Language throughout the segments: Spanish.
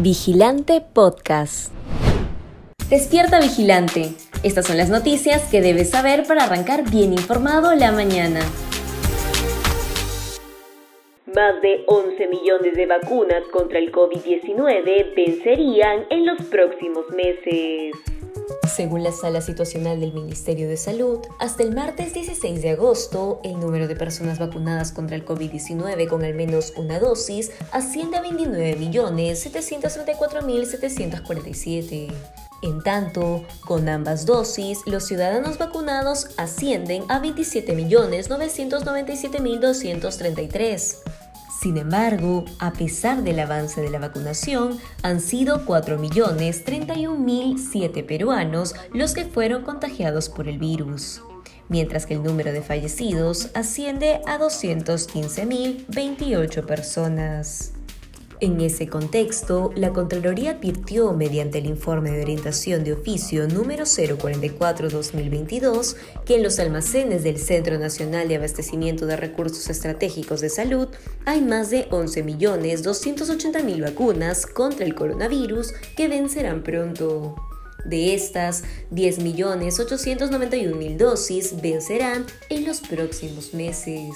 Vigilante Podcast. Despierta Vigilante. Estas son las noticias que debes saber para arrancar bien informado la mañana. Más de 11 millones de vacunas contra el COVID-19 vencerían en los próximos meses. Según la sala situacional del Ministerio de Salud, hasta el martes 16 de agosto, el número de personas vacunadas contra el COVID-19 con al menos una dosis asciende a 29.734.747. En tanto, con ambas dosis, los ciudadanos vacunados ascienden a 27.997.233. Sin embargo, a pesar del avance de la vacunación, han sido 4.031.007 peruanos los que fueron contagiados por el virus, mientras que el número de fallecidos asciende a 215.028 personas. En ese contexto, la Contraloría advirtió mediante el informe de orientación de oficio número 044-2022 que en los almacenes del Centro Nacional de Abastecimiento de Recursos Estratégicos de Salud hay más de 11.280.000 vacunas contra el coronavirus que vencerán pronto. De estas, 10.891.000 dosis vencerán en los próximos meses.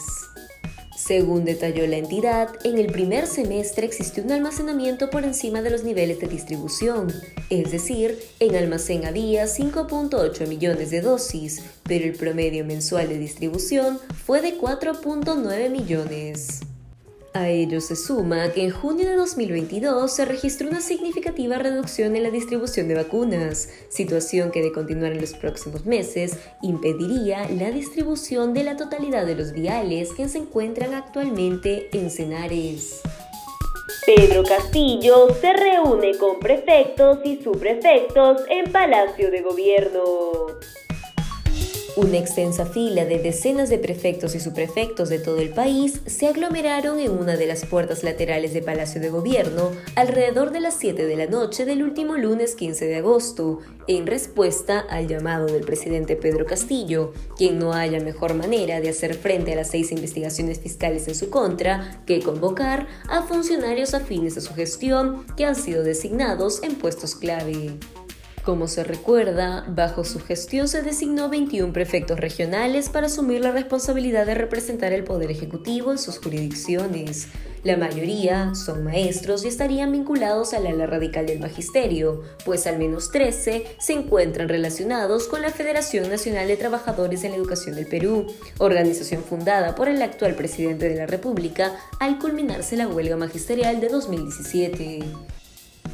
Según detalló la entidad, en el primer semestre existió un almacenamiento por encima de los niveles de distribución, es decir, en almacén había 5.8 millones de dosis, pero el promedio mensual de distribución fue de 4.9 millones. A ello se suma que en junio de 2022 se registró una significativa reducción en la distribución de vacunas, situación que de continuar en los próximos meses impediría la distribución de la totalidad de los viales que se encuentran actualmente en Cenares. Pedro Castillo se reúne con prefectos y subprefectos en Palacio de Gobierno. Una extensa fila de decenas de prefectos y subprefectos de todo el país se aglomeraron en una de las puertas laterales de Palacio de Gobierno alrededor de las 7 de la noche del último lunes 15 de agosto, en respuesta al llamado del presidente Pedro Castillo, quien no haya mejor manera de hacer frente a las seis investigaciones fiscales en su contra que convocar a funcionarios afines a su gestión que han sido designados en puestos clave. Como se recuerda, bajo su gestión se designó 21 prefectos regionales para asumir la responsabilidad de representar el Poder Ejecutivo en sus jurisdicciones. La mayoría son maestros y estarían vinculados al ala radical del magisterio, pues al menos 13 se encuentran relacionados con la Federación Nacional de Trabajadores en la Educación del Perú, organización fundada por el actual presidente de la República al culminarse la huelga magisterial de 2017.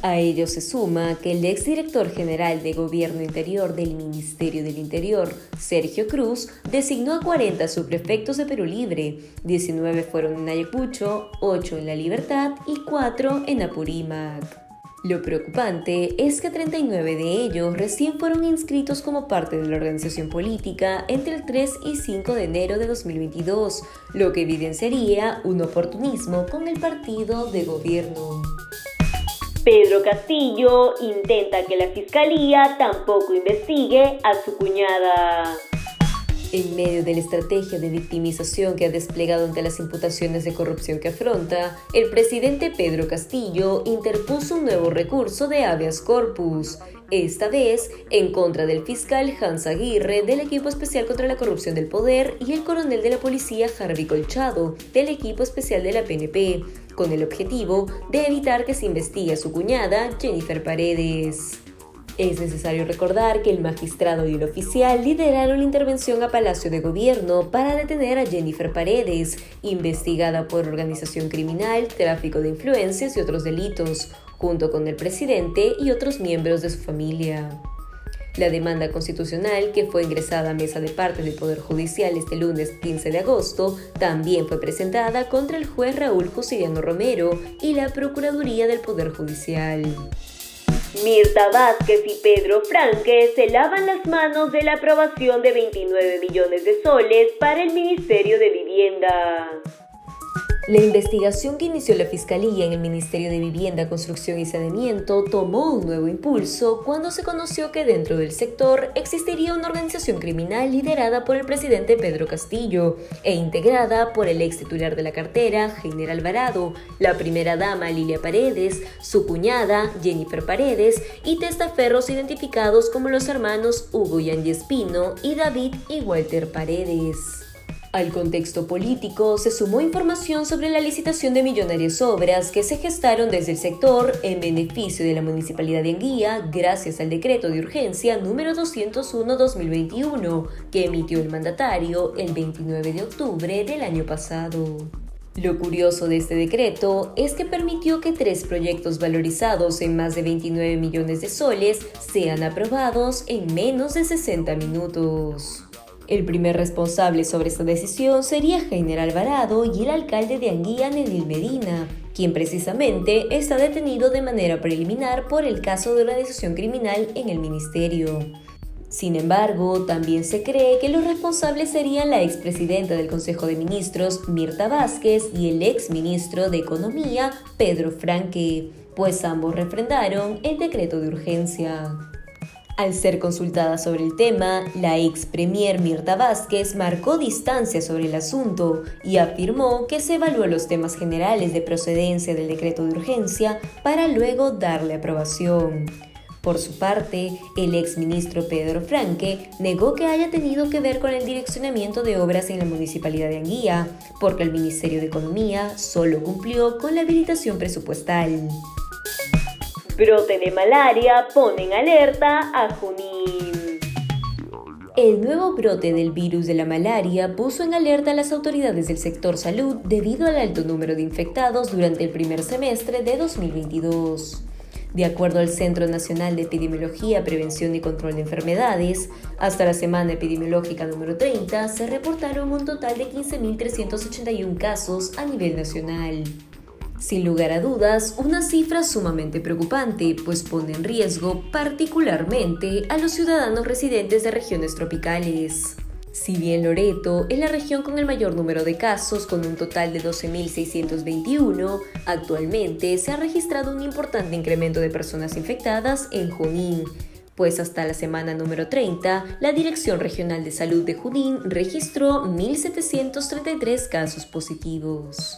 A ello se suma que el exdirector general de Gobierno Interior del Ministerio del Interior, Sergio Cruz, designó a 40 subprefectos de Perú Libre, 19 fueron en Ayacucho, 8 en La Libertad y 4 en Apurímac. Lo preocupante es que 39 de ellos recién fueron inscritos como parte de la organización política entre el 3 y 5 de enero de 2022, lo que evidenciaría un oportunismo con el partido de gobierno. Pedro Castillo intenta que la fiscalía tampoco investigue a su cuñada. En medio de la estrategia de victimización que ha desplegado ante las imputaciones de corrupción que afronta, el presidente Pedro Castillo interpuso un nuevo recurso de habeas corpus, esta vez en contra del fiscal Hans Aguirre del equipo especial contra la corrupción del poder y el coronel de la policía Harvey Colchado del equipo especial de la PNP con el objetivo de evitar que se investigue a su cuñada, Jennifer Paredes. Es necesario recordar que el magistrado y el oficial lideraron la intervención a Palacio de Gobierno para detener a Jennifer Paredes, investigada por organización criminal, tráfico de influencias y otros delitos, junto con el presidente y otros miembros de su familia. La demanda constitucional, que fue ingresada a mesa de parte del Poder Judicial este lunes 15 de agosto, también fue presentada contra el juez Raúl Josiliano Romero y la Procuraduría del Poder Judicial. Mirta Vázquez y Pedro Franque se lavan las manos de la aprobación de 29 millones de soles para el Ministerio de Vivienda. La investigación que inició la Fiscalía en el Ministerio de Vivienda, Construcción y Saneamiento tomó un nuevo impulso cuando se conoció que dentro del sector existiría una organización criminal liderada por el presidente Pedro Castillo e integrada por el ex titular de la cartera, General Alvarado, la primera dama Lilia Paredes, su cuñada Jennifer Paredes y testaferros identificados como los hermanos Hugo y Espino y David y Walter Paredes. Al contexto político se sumó información sobre la licitación de millonarias obras que se gestaron desde el sector en beneficio de la Municipalidad de Anguía gracias al decreto de urgencia número 201-2021 que emitió el mandatario el 29 de octubre del año pasado. Lo curioso de este decreto es que permitió que tres proyectos valorizados en más de 29 millones de soles sean aprobados en menos de 60 minutos. El primer responsable sobre esta decisión sería General Alvarado y el alcalde de Anguía, Nedil Medina, quien precisamente está detenido de manera preliminar por el caso de organización criminal en el ministerio. Sin embargo, también se cree que los responsables serían la expresidenta del Consejo de Ministros, Mirta Vázquez, y el exministro de Economía, Pedro Franque, pues ambos refrendaron el decreto de urgencia. Al ser consultada sobre el tema, la ex premier Mirta Vázquez marcó distancia sobre el asunto y afirmó que se evaluó los temas generales de procedencia del decreto de urgencia para luego darle aprobación. Por su parte, el ex ministro Pedro Franque negó que haya tenido que ver con el direccionamiento de obras en la municipalidad de Anguía, porque el Ministerio de Economía solo cumplió con la habilitación presupuestal. Brote de malaria ponen alerta a Junín. El nuevo brote del virus de la malaria puso en alerta a las autoridades del sector salud debido al alto número de infectados durante el primer semestre de 2022. De acuerdo al Centro Nacional de Epidemiología, Prevención y Control de Enfermedades, hasta la semana epidemiológica número 30 se reportaron un total de 15.381 casos a nivel nacional. Sin lugar a dudas, una cifra sumamente preocupante, pues pone en riesgo particularmente a los ciudadanos residentes de regiones tropicales. Si bien Loreto es la región con el mayor número de casos, con un total de 12.621, actualmente se ha registrado un importante incremento de personas infectadas en Junín, pues hasta la semana número 30, la Dirección Regional de Salud de Junín registró 1.733 casos positivos.